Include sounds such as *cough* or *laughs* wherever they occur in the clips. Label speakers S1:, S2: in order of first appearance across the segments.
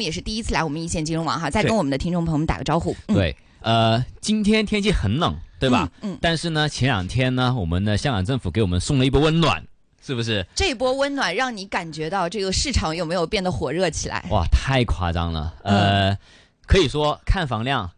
S1: 目也是第一次来我们一线金融网哈，再跟我们的听众朋友们打个招呼。嗯，
S2: 对，呃，今天天气很冷，对吧？
S1: 嗯嗯
S2: 但是呢，前两天呢，我们的香港政府给我们送了一波温暖，是不是？
S1: 这波温暖让你感觉到这个市场有没有变得火热起来？
S2: 哇，太夸张了！呃，可以说看房量，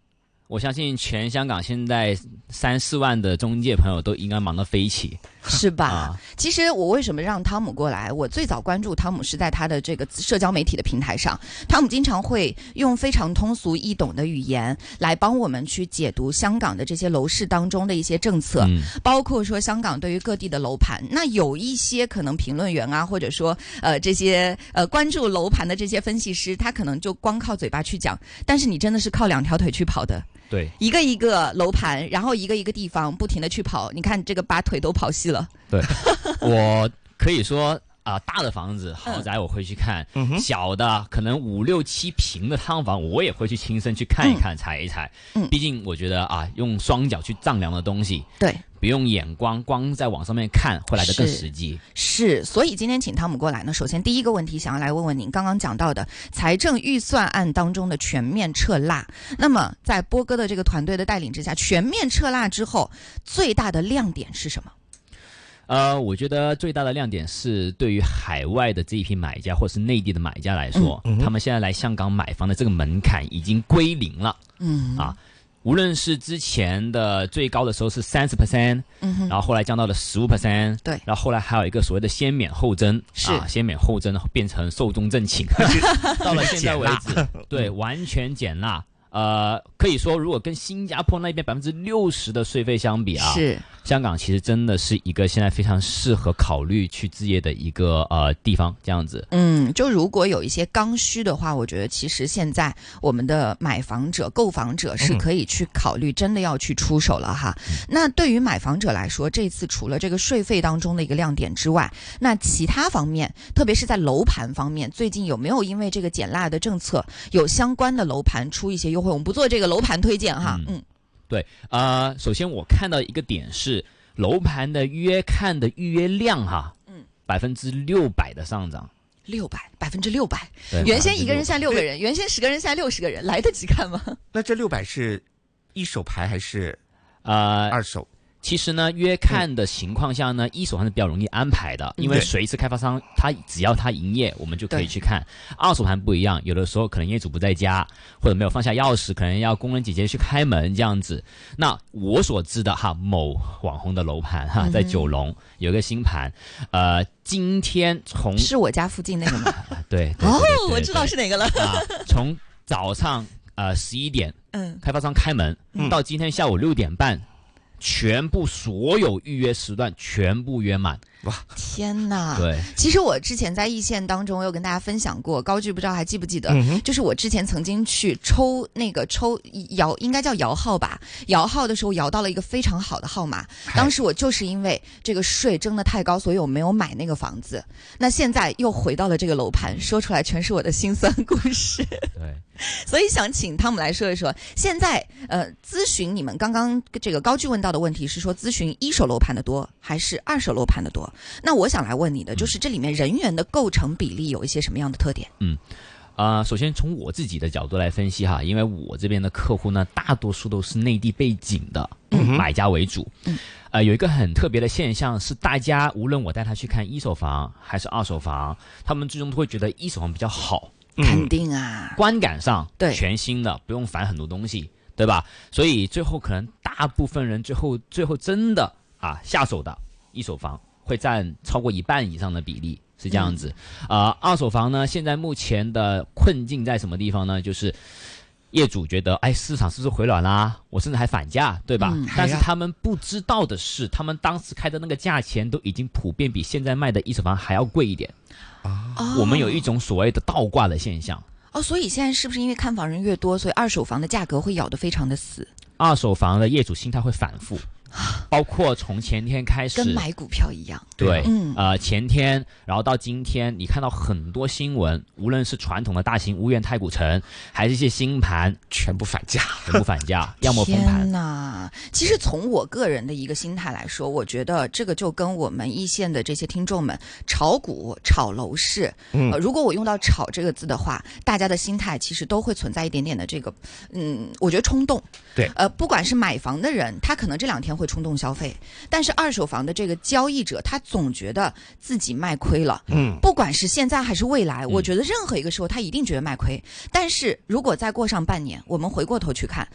S2: 我相信全香港现在三四万的中介朋友都应该忙得飞起 *laughs*
S1: 是吧？
S2: 啊！
S1: 其实我为什么让汤姆过来？我最早关注汤姆是在他的这个社交媒体的平台上，汤姆经常会用非常通俗易懂的语言来帮我们去解读香港的这些楼市当中的一些政策，
S2: 嗯，
S1: 包括说香港对于各地的楼盘。那有一些可能评论员啊，或者说呃这些呃关注楼盘的这些分析师，他可能就光靠嘴巴去讲，但是你真的是靠两条腿去跑的。
S2: 对，
S1: 一个一个楼盘，然后一个一个地方不停的去跑，你看这个把腿都跑细了。
S2: 对 *laughs* 我可以说啊、大的房子豪宅我会去看，
S3: 嗯，
S2: 小的可能五六七平的汤房，我也会去亲身去看一看、踩一踩。
S1: 嗯
S2: 毕竟我觉得啊，用双脚去丈量的东西，
S1: 对，
S2: 不用眼光光在网上面看，会来得更实际。
S1: 是，所以今天请汤姆过来呢，首先第一个问题想要来问问您刚刚讲到的财政预算案当中的全面撤辣。那么在波哥的这个团队的带领之下，全面撤辣之后，最大的亮点是什么？
S2: 呃，我觉得最大的亮点是对于海外的这一批买家或是内地的买家来说，
S3: 嗯嗯
S2: 他们现在来香港买房的这个门槛已经归零了。
S1: 嗯。
S2: 啊无论是之前的最高的时候是三十 percent，
S1: 嗯哼，
S2: 然后后来降到了十五 percent，
S1: 对。
S2: 然后后来还有一个所谓的先免后征，
S1: 是。
S2: 啊，先免后征变成寿终正寝，*laughs* 到了现在为止，对，完全减纳。呃，可以说，如果跟新加坡那边百分之六十的税费相比啊，
S1: 是
S2: 香港其实真的是一个现在非常适合考虑去置业的一个呃地方，这样子。
S1: 嗯，就如果有一些刚需的话，我觉得其实现在我们的买房者、购房者是可以去考虑，真的要去出手了哈。那对于买房者来说，这次除了这个税费当中的一个亮点之外，那其他方面，特别是在楼盘方面，最近有没有因为这个减辣的政策，有相关的楼盘出一些优惠？我们不做这个楼盘推荐哈，嗯
S2: 对，呃，首先我看到一个点是楼盘的约看的预约量哈，
S1: 嗯，
S2: 百分之六百的上涨。
S1: 六百百分之六百，原先一个人
S2: 600%
S1: 现在六个人，原先十个人现在六十个人，来得及看吗？*laughs*
S3: 那这六百是一手牌还是
S2: 呃，
S3: 二手？
S2: 其实呢，约看的情况下呢，一手盘是比较容易安排的，因为
S3: 对
S2: 随时开发商他只要他营业，我们就可以去看。二手盘不一样，有的时候可能业主不在家，或者没有放下钥匙，可能要工人姐姐去开门这样子。那我所知的哈，某网红的楼盘哈，在九龙有一个新盘，呃，今天从
S1: 是我家附近那个吗？*laughs*
S2: 对对
S1: 哦我知道是哪个了。
S2: 啊，从早上呃十一点
S1: 嗯，
S2: 开发商开门，
S3: 嗯
S2: 到今天下午六点半，全部所有预约时段全部约满。
S1: 天哪！
S2: 对，
S1: 其实我之前在易线当中，我有跟大家分享过，高聚不知道还记不记得？
S3: 嗯，
S1: 就是我之前曾经去抽那个抽摇，应该叫摇号吧，摇号的时候摇到了一个非常好的号码。当时我就是因为这个税征的太高，所以我没有买那个房子。那现在又回到了这个楼盘，说出来全是我的辛酸故事。
S2: 对，*laughs*
S1: 所以想请汤姆来说一说，现在呃，咨询你们刚刚这个高聚问到的问题是说，咨询一手楼盘的多还是二手楼盘的多？那我想来问你的就是这里面人员的构成比例有一些什么样的特点？
S2: 嗯啊、首先从我自己的角度来分析哈，因为我这边的客户呢，大多数都是内地背景的买家为主。
S1: 嗯
S2: 呃，有一个很特别的现象是，大家无论我带他去看一手房还是二手房，他们最终都会觉得一手房比较好，
S1: 肯定啊，
S2: 观感上
S1: 对
S2: 全新的，不用烦很多东西，对吧？所以最后可能大部分人最后最后真的啊下手的一手房会占超过一半以上的比例，是这样子。啊、二手房呢，现在目前的困境在什么地方呢？就是。业主觉得，哎，市场是不是回暖啦？我甚至还反价，对吧？
S1: 嗯
S2: 但是他们不知道的是，他们当时开的那个价钱都已经普遍比现在卖的一手房还要贵一点。
S1: 啊
S2: 我们有一种所谓的倒挂的现象。
S1: 哦，所以现在是不是因为看房人越多，所以二手房的价格会咬得非常的死？
S2: 二手房的业主心态会反复，包括从前天开始
S1: 跟，买股票一样。
S2: 对，
S1: 嗯
S2: 呃，前天，然后到今天，你看到很多新闻，无论是传统的大型屋苑太古城，还是一些新盘，
S3: 全部反价。
S2: 全部反价，要么封盘
S1: 天。呐，其实从我个人的一个心态来说，我觉得这个就跟我们一线的这些听众们炒股、炒楼市，
S3: 嗯
S1: 呃，如果我用到“炒”这个字的话，大家的心态其实都会存在一点点的这个，嗯，我觉得冲动。
S3: 对
S1: 呃，不管是买房的人，他可能这两天会冲动消费，但是二手房的这个交易者，他总觉得自己卖亏了。
S3: 嗯，
S1: 不管是现在还是未来，我觉得任何一个时候他一定觉得卖亏。但是如果再过上半年，我们回过头去看，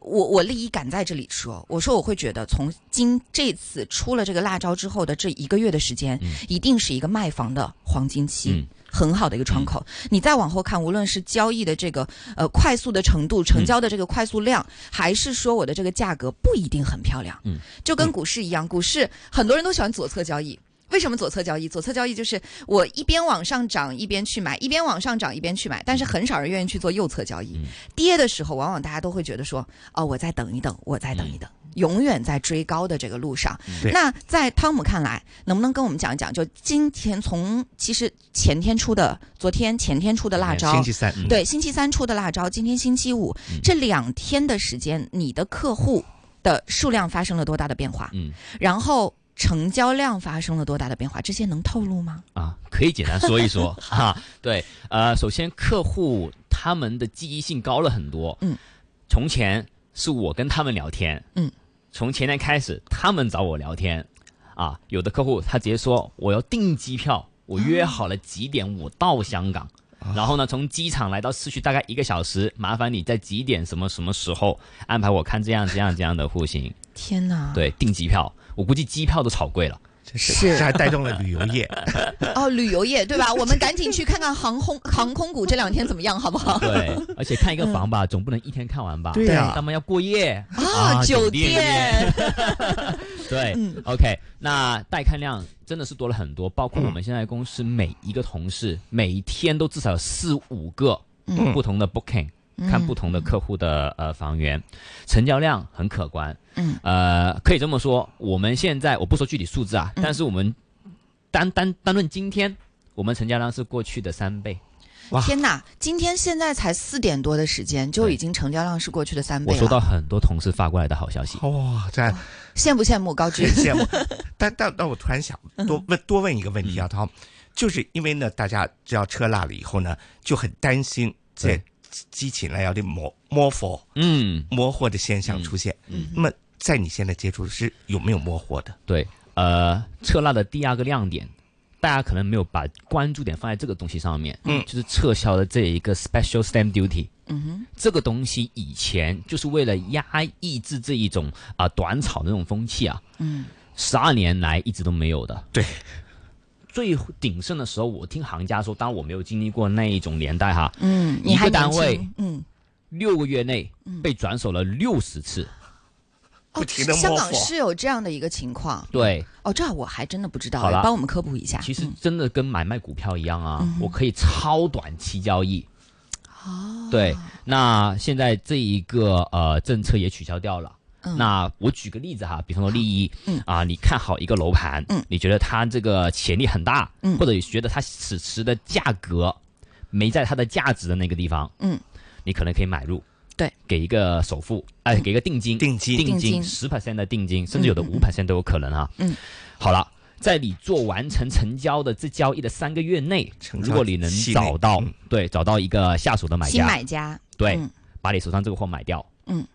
S1: 我我立一敢在这里说，我说我会觉得从今这次出了这个辣招之后的这一个月的时间，一定是一个卖房的黄金期。
S2: 嗯
S1: 很好的一个窗口，你再往后看，无论是交易的这个呃快速的程度、成交的这个快速量，还是说我的这个价格不一定很漂亮，
S2: 嗯，
S1: 就跟股市一样，股市很多人都喜欢左侧交易，为什么左侧交易？左侧交易就是我一边往上涨一边去买，一边往上涨一边去买，但是很少人愿意去做右侧交易。
S2: 嗯
S1: 跌的时候，往往大家都会觉得说，哦，我再等一等，我再等一等。永远在追高的这个路上，
S3: 对
S1: 那在汤姆看来，能不能跟我们讲一讲？就今天从其实前天出的，昨天前天出的辣招
S3: 星，期三，
S2: 嗯
S1: 对，星期三出的辣招，今天星期五，这两天的时间，你的客户的数量发生了多大的变化？
S2: 嗯
S1: 然后成交量发生了多大的变化？这些能透露吗？
S2: 啊，可以简单说一说 *laughs* 哈。对，呃，首先客户他们的记忆性高了很多。
S1: 嗯，
S2: 从前是我跟他们聊天。
S1: 嗯，
S2: 从前天开始，他们找我聊天。啊，有的客户他直接说我要订机票，我约好了几点我到香港。然后呢，从机场来到市区大概一个小时，麻烦你在几点什么什么时候安排我看这样这样这样的户型。
S1: 天哪！
S2: 对，订机票，我估计机票都炒贵了。
S3: 真是
S1: 是
S3: 这还带动了旅游业。*laughs*
S1: 哦，旅游业对吧？*laughs* 我们赶紧去看看航空航空股这两天怎么样，好不好？
S2: 对，而且看一个房吧，总不能一天看完吧？
S3: 对呀
S2: 他们要过夜
S1: 啊，酒
S2: 店。*laughs* 对、
S1: 嗯
S2: o k 那带看量真的是多了很多，包括我们现在公司每一个同事，每一天都至少有四五个
S1: 嗯
S2: 不同的 booking，、看不同的客户的呃房源，成交量很可观。
S1: 嗯，
S2: 呃，可以这么说，我们现在我不说具体数字啊，
S1: 嗯
S2: 但是我们单单单论今天，我们成交量是过去的三倍。
S3: 哇
S1: 天哪！今天现在才四点多的时间，就已经成交量是过去的三倍了。
S2: 我收到很多同事发过来的好消息。
S3: 哇，这
S1: 羡不羡慕高居？
S3: 羡慕。*laughs* 但但但我突然想多问多问一个问题啊，涛，就是因为呢，大家知道车落了以后呢，就很担心这
S2: 对
S3: 激起来有点摸摸货
S2: 嗯，
S3: 模糊的现象出现。
S1: 嗯
S3: 那么在你现在接触是有没有模糊的？
S2: 对，呃，撤辣的第二个亮点，大家可能没有把关注点放在这个东西上面，
S3: 嗯
S2: 就是撤销的这一个 special stamp duty。
S1: 嗯哼，
S2: 这个东西以前就是为了压抑制这一种啊、短炒的那种风气啊，
S1: 嗯
S2: 十二年来一直都没有的。
S3: 对，
S2: 最鼎盛的时候，我听行家说，当然我没有经历过那一种年代哈，
S1: 嗯，你
S2: 一
S1: 还
S2: 单位
S1: 嗯，
S2: 六个月内被转手了六十次。
S1: 哦香港是有这样的一个情况。
S2: 对，
S1: 哦，这我还真的不知道
S2: 好了
S1: 哎，帮我们科普一下。
S2: 其实
S1: 嗯
S2: 真的跟买卖股票一样啊，我可以超短期交易。
S1: 哦，
S2: 对，那现在这一个呃政策也取消掉了。
S1: 嗯。
S2: 那我举个例子哈，比方说利益，
S1: 嗯。
S2: 啊，你看好一个楼盘，
S1: 嗯。
S2: 你觉得它这个潜力很大，
S1: 嗯
S2: 或者你觉得它此时的价格没在它的价值的那个地方，
S1: 嗯，
S2: 你可能可以买入，
S1: 对，
S2: 给一个首付，哎、给一个定金，
S3: 定金。
S2: 定
S1: 定金。
S2: 金十 percent 的定金，甚至有的五 percent 都有可能啊。
S1: 嗯，
S2: 好了。在你做完成成交的这交易的三个月内，如果你能找到、
S3: 嗯。
S2: 对找到一个下手的买
S1: 新
S2: 家，
S1: 买家，
S2: 对，
S1: 嗯。
S2: 把你手上这个货买掉，
S1: 嗯，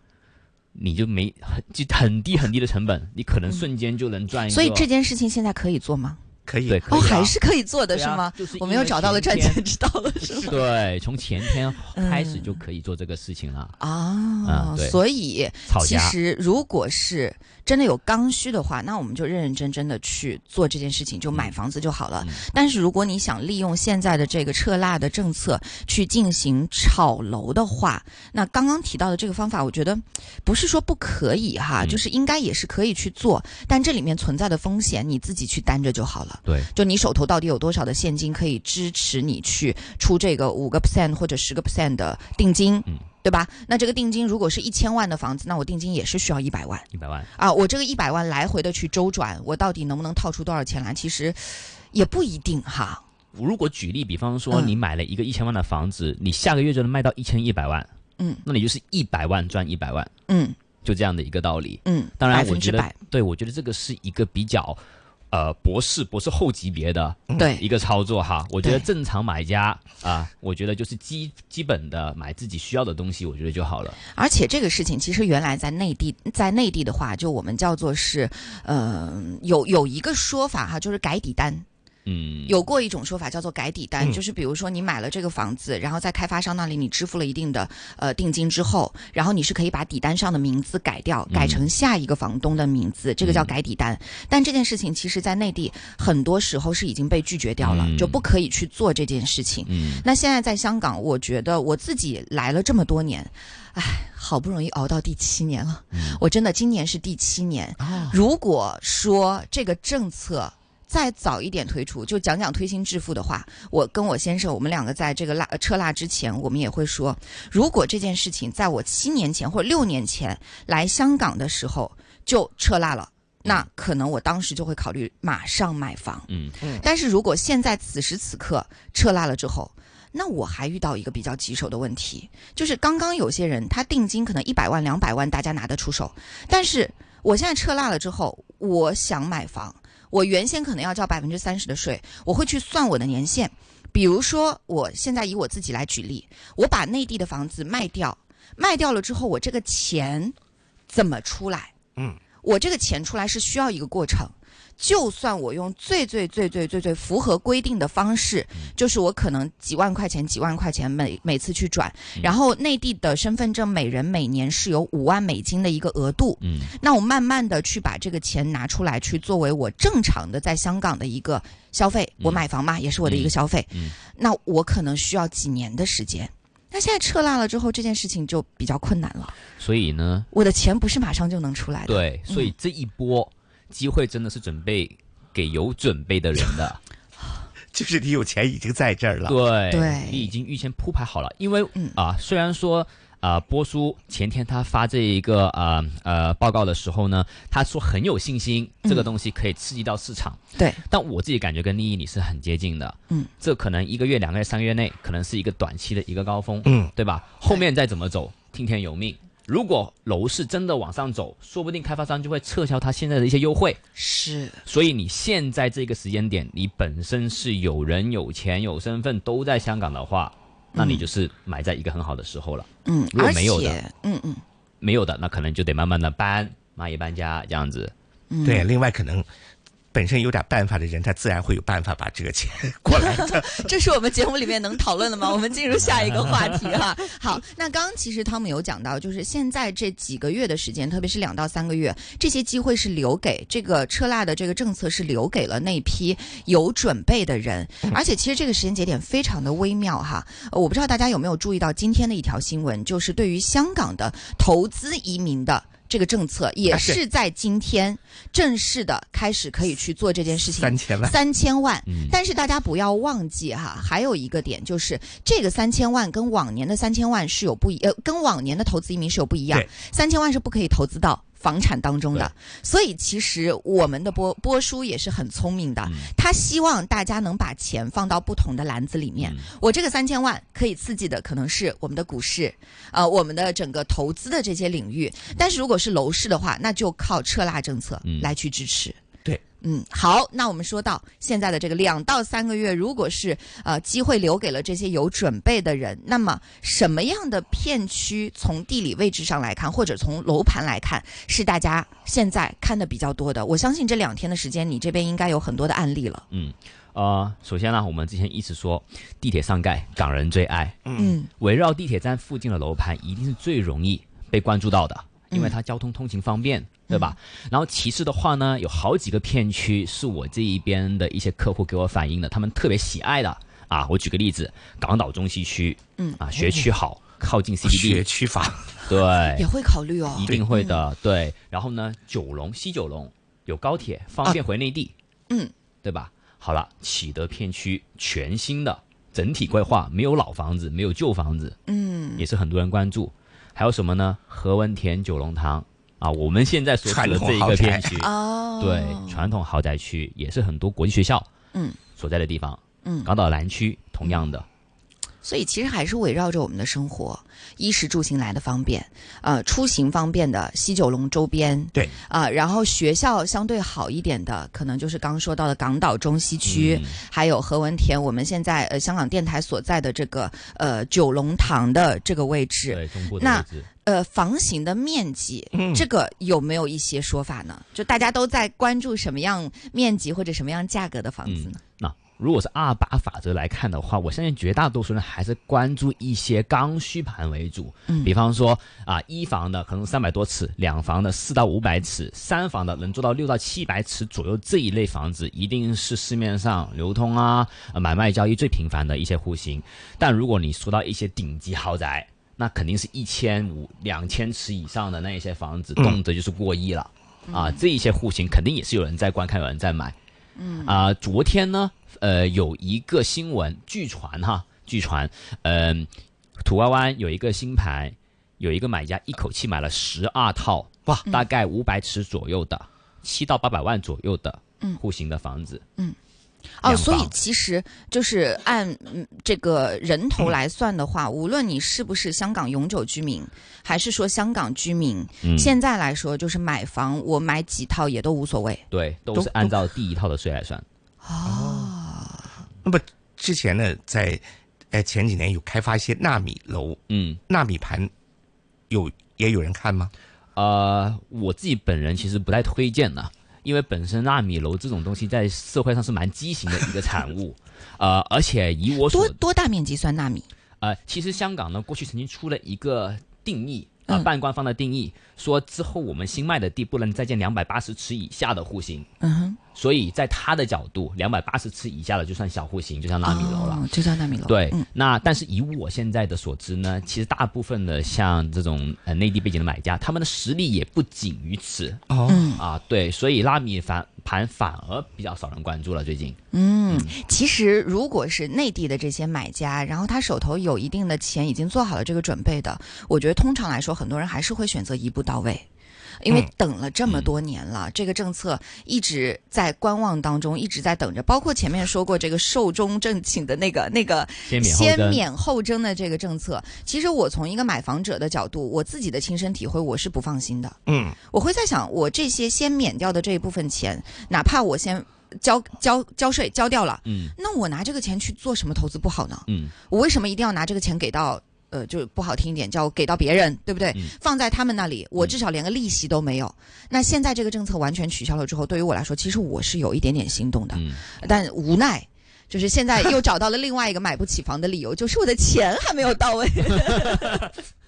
S2: 你就没很就很低很低的成本，你可能瞬间就能赚一个。
S1: 所以这件事情现在可以做吗？
S3: 可以
S2: 对
S1: 哦，
S2: 啊
S1: 还是可以做的是吗？我们又找到了赚钱之道了，*laughs* 是吗？
S2: 对，从前天开始
S1: 嗯
S2: 就可以做这个事情了。
S1: 啊所以其，实如果是真的有刚需的话，那我们就认认真真的去做这件事情，就买房子就好了。
S2: 嗯
S1: 但是如果你想利用现在的这个撤辣的政策去进行炒楼的话，那刚刚提到的这个方法，我觉得不是说不可以哈，
S2: 嗯
S1: 就是应该也是可以去做，但这里面存在的风险你自己去担着就好了。
S2: 对，
S1: 就你手头到底有多少的现金可以支持你去出这个五个 percent 或者十个 percent 的定金？
S2: 嗯
S1: 对吧？那这个定金如果是一千万的房子，那我定金也是需要一百万
S2: 一百万，
S1: 啊。我这个一百万来回的去周转，我到底能不能套出多少钱来？其实也不一定哈。
S2: 如果举例，比方说
S1: 嗯
S2: 你买了一个一千万的房子，你下个月就能卖到一千一百万，
S1: 嗯
S2: 那你就是一百万赚一百万，
S1: 嗯
S2: 就这样的一个道理。
S1: 嗯，
S2: 当然，
S1: 百
S2: 我觉得
S1: 分之百，
S2: 对我觉得这个是一个比较。呃，博士，博士后级别的
S1: 对
S2: 一个操作哈，我觉得正常买家啊，我觉得就是基基本的买自己需要的东西，我觉得就好了。
S1: 而且这个事情其实原来在内地，在内地的话，就我们叫做是，呃，有有一个说法哈，就是改底单。
S2: 嗯，
S1: 有过一种说法叫做改底单，
S3: 嗯。
S1: 就是比如说你买了这个房子，然后在开发商那里你支付了一定的呃定金之后，然后你是可以把底单上的名字改掉，改成下一个房东的名字，这个叫改底单。但这件事情其实在内地很多时候是已经被拒绝掉了，
S2: 嗯。
S1: 就不可以去做这件事情。
S2: 嗯。
S1: 那现在在香港，我觉得我自己来了这么多年，唉，好不容易熬到第七年了，我真的今年是第七年。如果说这个政策再早一点推出，就讲讲推心置腹的话，我跟我先生，我们两个在这个辣呃撤辣之前，我们也会说，如果这件事情在我七年前或者六年前来香港的时候就撤辣了。那可能我当时就会考虑马上买房，
S2: 嗯
S1: 但是如果现在此时此刻撤辣了之后，那我还遇到一个比较棘手的问题，就是刚刚有些人他定金可能一百万、两百万，大家拿得出手，但是我现在撤辣了之后，我想买房，我原先可能要交百分之三十的税，我会去算我的年限，比如说我现在以我自己来举例，我把内地的房子卖掉，卖掉了之后，我这个钱怎么出来？
S3: 嗯，
S1: 我这个钱出来是需要一个过程。就算我用最最最最最最符合规定的方式，就是我可能几万块钱、几万块钱每每次去转，然后内地的身份证每人每年是有五万美金的一个额度，
S2: 嗯。
S1: 那我慢慢的去把这个钱拿出来，去作为我正常的在香港的一个消费，我买房嘛，也是我的一个消费，
S2: 嗯。
S1: 那我可能需要几年的时间。那现在撤辣了之后，这件事情就比较困难了。
S2: 所以呢，
S1: 我的钱不是马上就能出来的。
S2: 对，所以这一波机会真的是准备给有准备的人的。*laughs*
S3: 就是你有钱已经在这儿了。
S2: 对，
S1: 对
S2: 你已经预先铺排好了。因为
S1: 嗯
S2: 啊、虽然说啊、波叔前天他发这一个呃呃报告的时候呢，他说很有信心，这个东西可以刺激到市场。
S1: 对，
S2: 但我自己感觉跟利益你是很接近的。
S1: 嗯，
S2: 这可能一个月、两个月、三个月内，可能是一个短期的一个高峰。
S3: 嗯，
S2: 对吧？后面再怎么走，听天由命。如果楼市真的往上走，说不定开发商就会撤销他现在的一些优惠。
S1: 是，
S2: 所以你现在这个时间点，你本身是有人、有钱、有身份都在香港的话，那你就是买在一个很好的时候了。
S1: 嗯，
S2: 如果没有的，
S1: 嗯嗯
S2: 没有的，那可能就得慢慢的搬，蚂蚁搬家这样子。
S1: 嗯，
S3: 对，另外可能本身有点办法的人，他自然会有办法把这个钱 *laughs* 过来的。*laughs*
S1: 这是我们节目里面能讨论的吗？我们进入下一个话题哈。*laughs* 好，那刚刚其实汤姆有讲到，就是现在这几个月的时间，特别是两到三个月，这些机会是留给这个撤辣的这个政策是留给了那批有准备的人，而且其实这个时间节点非常的微妙哈。呃我不知道大家有没有注意到今天的一条新闻，就是对于香港的投资移民的。这个政策也
S3: 啊是
S1: 是在今天正式的开始可以去做这件事情，
S3: 三千万
S1: 三千万。
S2: 嗯
S1: 但是大家不要忘记哈，还有一个点就是这个三千万跟往年的三千万是有不一呃，跟往年的投资移民是有不一样。三千万是不可以投资到房产当中的，所以其实我们的波波叔也是很聪明的，
S2: 嗯
S1: 他希望大家能把钱放到不同的篮子里面。
S2: 嗯
S1: 我这个三千万可以刺激的可能是我们的股市，呃，我们的整个投资的这些领域。但是如果是楼市的话，那就靠撤辣政策
S2: 嗯
S1: 来去支持。
S3: 对，
S1: 嗯，好，那我们说到现在的这个两到三个月，如果是呃机会留给了这些有准备的人，那么什么样的片区从地理位置上来看，或者从楼盘来看，是大家现在看的比较多的？我相信这两天的时间，你这边应该有很多的案例了。
S2: 嗯，呃，首先呢，我们之前一直说地铁上盖，港人最爱，
S1: 嗯
S2: 围绕地铁站附近的楼盘一定是最容易被关注到的，因为它交通通勤方便，对吧？然后其次的话呢，有好几个片区是我这一边的一些客户给我反映的，他们特别喜爱的啊。我举个例子，港岛中西区，
S1: 嗯
S2: 啊，学区好，靠近
S3: 学
S2: CBD，学
S3: 区房，
S2: 对 *laughs*
S1: 也，会考虑哦
S2: 一。定会的，对。然后呢，九龙西九龙有高铁，方便回内地，
S1: 嗯，
S2: 对吧？好了，启德片区全新的整体规划，没有老房子，没有旧房子，
S1: 嗯
S2: 也是很多人关注。还有什么呢？何文田九龙塘啊，我们现在所处的这一个片区，
S1: 哦，
S2: 对，传统豪宅区也是很多国际学校
S1: 嗯。
S2: 所在的地方。
S1: 嗯，
S2: 港岛南区同样的，
S1: 所以其实还是围绕着我们的生活，衣食住行来的方便，呃，出行方便的西九龙周边，
S3: 对
S1: 啊、然后学校相对好一点的，可能就是刚刚说到的港岛中西区，
S2: 嗯
S1: 还有何文田，我们现在呃香港电台所在的这个呃九龙塘的这个位置，
S2: 对中部的
S1: 那
S2: 位置。
S1: 呃，房型的面积，
S3: 嗯
S1: 这个有没有一些说法呢？就大家都在关注什么样面积或者什么样价格的房子呢？
S2: 那如果是二八法则来看的话，我相信绝大多数人还是关注一些刚需盘为主。
S1: 嗯
S2: 比方说啊，一房的可能三百多尺，两房的四到五百尺，三房的能做到六到七百尺左右这一类房子，一定是市面上流通啊、呃买卖交易最频繁的一些户型。但如果你说到一些顶级豪宅，那肯定是一千五、两千尺以上的那一些房子，动辄就是过亿了。啊，这一些户型肯定也是有人在观看，有人在买。嗯。啊、昨天呢，呃，有一个新闻，据传哈，据传，嗯、土瓜湾有一个新盘，有一个买家一口气买了十二套，哇，大概五百尺左右的，七到八百万左右的
S1: 嗯。
S2: 户型的房子。
S1: 哦，所以其实就是按嗯这个人头来算的话，无论你是不是香港永久居民，还是说香港居民，
S2: 嗯，
S1: 现在来说就是买房，我买几套也都无所谓。
S2: 对，都
S3: 都
S2: 是按照第一套的税来算。
S3: 哦那么之前呢，在呃前几年有开发一些纳米楼、
S2: 嗯，
S3: 纳米盘，有也有人看吗？
S2: 呃，我自己本人其实不太推荐的，因为本身纳米楼这种东西在社会上是蛮畸形的一个产物，*laughs* 呃，而且以我所
S1: 多多大面积算纳米？
S2: 呃，其实香港呢过去曾经出了一个定义啊、
S1: 嗯
S2: 半官方的定义，说之后我们新卖的地不能再建两百八十尺以下的户型，
S1: 嗯哼，
S2: 所以在他的角度，两百八十尺以下的就算小户型，就像纳米楼了。
S1: 哦，就叫纳米楼。
S2: 对，
S1: 嗯
S2: 那但是以我现在的所知呢，其实大部分的像这种呃内地背景的买家，他们的实力也不仅于此
S3: 哦，
S1: 嗯
S2: 啊。对，所以拉米反盘反而比较少人关注了。最近，
S1: 嗯，其实如果是内地的这些买家，然后他手头有一定的钱，已经做好了这个准备的，我觉得通常来说，很多人还是会选择一步到位。因为
S3: 嗯
S1: 等了这么多年了，这个政策一直在观望当中，一直在等着。包括前面说过这个寿终正寝的那个那个
S2: 先免后征
S1: 的这个政策，其实我从一个买房者的角度，我自己的亲身体会，我是不放心的。
S3: 嗯，
S1: 我会在想，我这些先免掉的这一部分钱，哪怕我先交交交税交掉了，
S2: 嗯
S1: 那我拿这个钱去做什么投资不好呢？
S2: 嗯
S1: 我为什么一定要拿这个钱给到？呃，就不好听一点，叫给到别人，对不对？
S2: 嗯
S1: 放在他们那里，我至少连个利息都没有。那现在这个政策完全取消了之后，对于我来说，其实我是有一点点心动的，
S2: 嗯，
S1: 但无奈。就是现在又找到了另外一个买不起房的理由，就是我的钱还没有到位。*laughs*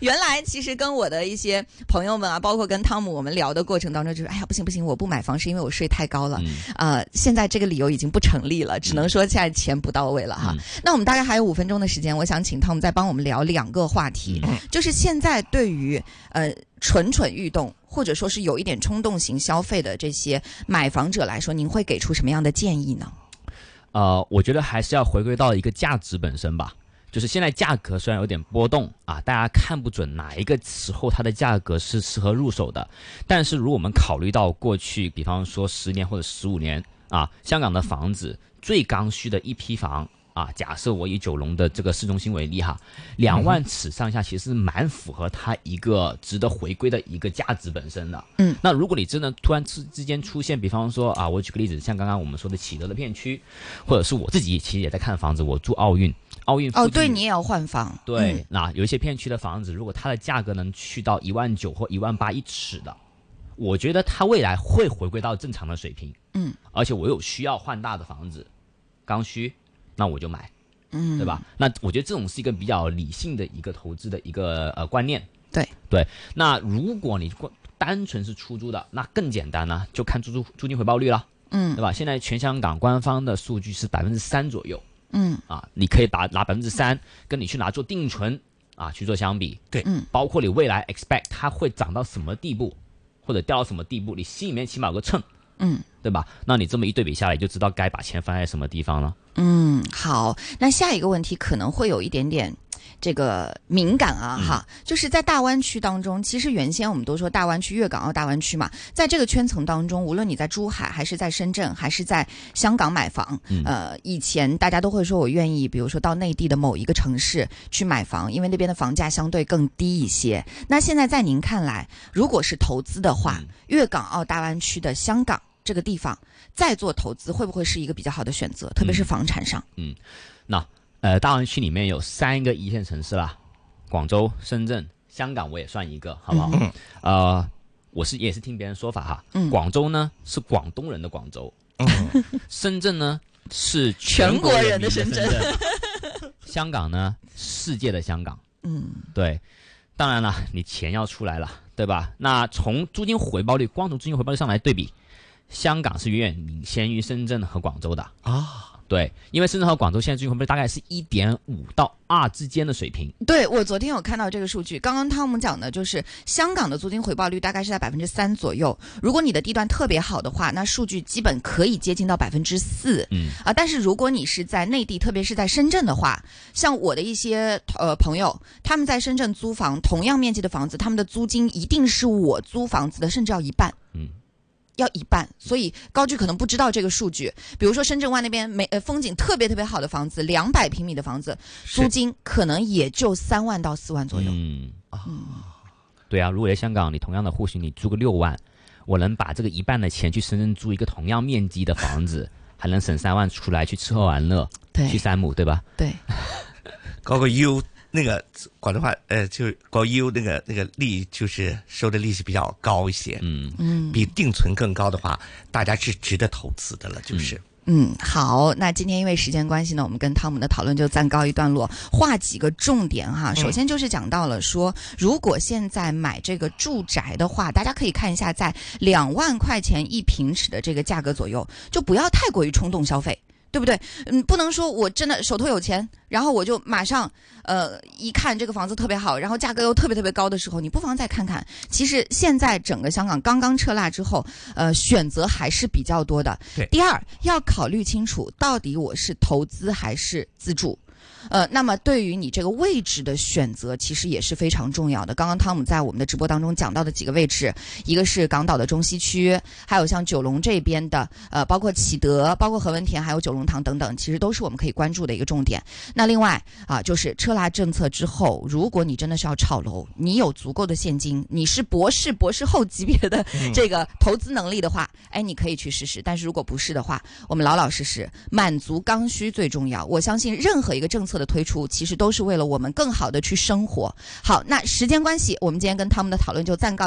S1: 原来其实跟我的一些朋友们啊，包括跟汤姆我们聊的过程当中，就是哎呀不行不行，我不买房是因为我税太高了。
S2: 嗯
S1: 呃，现在这个理由已经不成立了，只能说现在钱不到位了哈。
S2: 嗯
S1: 那我们大概还有五分钟的时间，我想请汤姆再帮我们聊两个话题，
S2: 嗯
S1: 就是现在对于呃蠢蠢欲动或者说是有一点冲动型消费的这些买房者来说，您会给出什么样的建议呢？
S2: 呃，我觉得还是要回归到一个价值本身吧。就是现在价格虽然有点波动啊，大家看不准哪一个时候它的价格是适合入手的，但是如果我们考虑到过去，比方说十年或者十五年啊，香港的房子最刚需的一批房啊，假设我以九龙的这个市中心为例哈，两万尺上下其实蛮符合它一个值得回归的一个价值本身的。
S1: 嗯，
S2: 那如果你真的突然之之间出现，比方说啊，我举个例子，像刚刚我们说的启德的片区，或者是我自己其实也在看房子，我住奥运，奥运
S1: 哦，对你也要换房，
S2: 对，
S1: 嗯
S2: 那有一些片区的房子，如果它的价格能去到一万九或一万八一尺的，我觉得它未来会回归到正常的水平。
S1: 嗯，
S2: 而且我有需要换大的房子，刚需，那我就买，
S1: 嗯，
S2: 对吧？那我觉得这种是一个比较理性的一个投资的一个呃观念。
S1: 对
S2: 对，那如果你光单纯是出租的，那更简单呢，就看租租租金回报率了，
S1: 嗯
S2: 对吧？现在全香港官方的数据是百分之三左右。
S1: 嗯。
S2: 啊，你可以拿拿百分之三，跟你去拿做定存啊去做相比，
S3: 对。
S1: 嗯，
S2: 包括你未来 expect 它会涨到什么地步，或者掉到什么地步，你心里面起码有个秤，
S1: 嗯。
S2: 对吧？那你这么一对比下来，就知道该把钱放在什么地方了。
S1: 嗯，好，那下一个问题可能会有一点点这个敏感啊哈，就是在大湾区当中，其实原先我们都说大湾区、粤港澳大湾区嘛，在这个圈层当中，无论你在珠海还是在深圳还是在香港买房，呃，以前大家都会说我愿意，比如说到内地的某一个城市去买房，因为那边的房价相对更低一些。那现在在您看来，如果是投资的话，粤港澳大湾区的香港这个地方再做投资，会不会是一个比较好的选择？特别是房产上。
S2: 嗯，那呃，大湾区里面有三个一线城市啦，广州、深圳、香港，我也算一个，好不好？
S3: 嗯
S2: 呃，我是也是听别人说法哈，
S1: 嗯
S2: 广州呢是广东人的广州，
S3: 嗯，*laughs*
S2: 深圳呢是
S1: 全国人的
S2: 深
S1: 深圳
S2: 香港呢世界的香港。
S1: 嗯
S2: 对，当然了，你钱要出来了，对吧？那从租金回报率，光从租金回报率上来对比，香港是远远领先于深圳和广州的。
S3: 啊，
S2: 对，因为深圳和广州现在租金回报率大概是一点五到二之间的水平。
S1: 对我昨天有看到这个数据，刚刚汤姆讲的就是香港的租金回报率大概是在百分之三左右。如果你的地段特别好的话，那数据基本可以接近到百分之四。
S2: 嗯
S1: 啊，但是如果你是在内地，特别是在深圳的话，像我的一些呃朋友，他们在深圳租房，同样面积的房子，他们的租金一定是我租房子的甚至要一半。
S2: 嗯。
S1: 要一半，所以高居可能不知道这个数据。比如说深圳湾那边美呃风景特别特别好的房子，两百平米的房子，租金可能也就三万到四万左右。
S2: 嗯对啊，如果在香港，你同样的户型，你租个六万，我能把这个一半的钱去深圳租一个同样面积的房子，*laughs* 还能省三万出来去吃喝玩乐，去
S1: 对
S2: 山姆，对吧？
S1: 对，
S3: 高个 U 那个广东话呃，就是高 U 那个那个利就是收的利息比较高一些，
S2: 嗯，
S1: 嗯
S3: 比定存更高的话，大家是值得投资的了，就是。
S1: 嗯，好，那今天因为时间关系呢，我们跟汤姆的讨论就暂告一段落，画几个重点哈。首先就是讲到了说，如果现在买这个住宅的话，大家可以看一下在两万块钱一平尺的这个价格左右，就不要太过于冲动消费。对不对？嗯，不能说我真的手头有钱，然后我就马上，呃，一看这个房子特别好，然后价格又特别特别高的时候，你不妨再看看。其实现在整个香港刚刚撤辣之后，呃，选择还是比较多的。
S3: 对
S1: 第二要考虑清楚，到底我是投资还是自住。呃，那么对于你这个位置的选择，其实也是非常重要的。刚刚汤姆在我们的直播当中讲到的几个位置，一个是港岛的中西区，还有像九龙这边的，呃，包括启德、包括何文田，还有九龙塘等等，其实都是我们可以关注的一个重点。那另外啊，就是车拉政策之后，如果你真的是要炒楼，你有足够的现金，你是博士、博士后级别的 *laughs* 这个投资能力的话，哎，你可以去试试。但是如果不是的话，我们老老实实满足刚需最重要。我相信任何一政策的推出，其实都是为了我们更好的去生活。好，那时间关系，我们今天跟他们的讨论就暂告。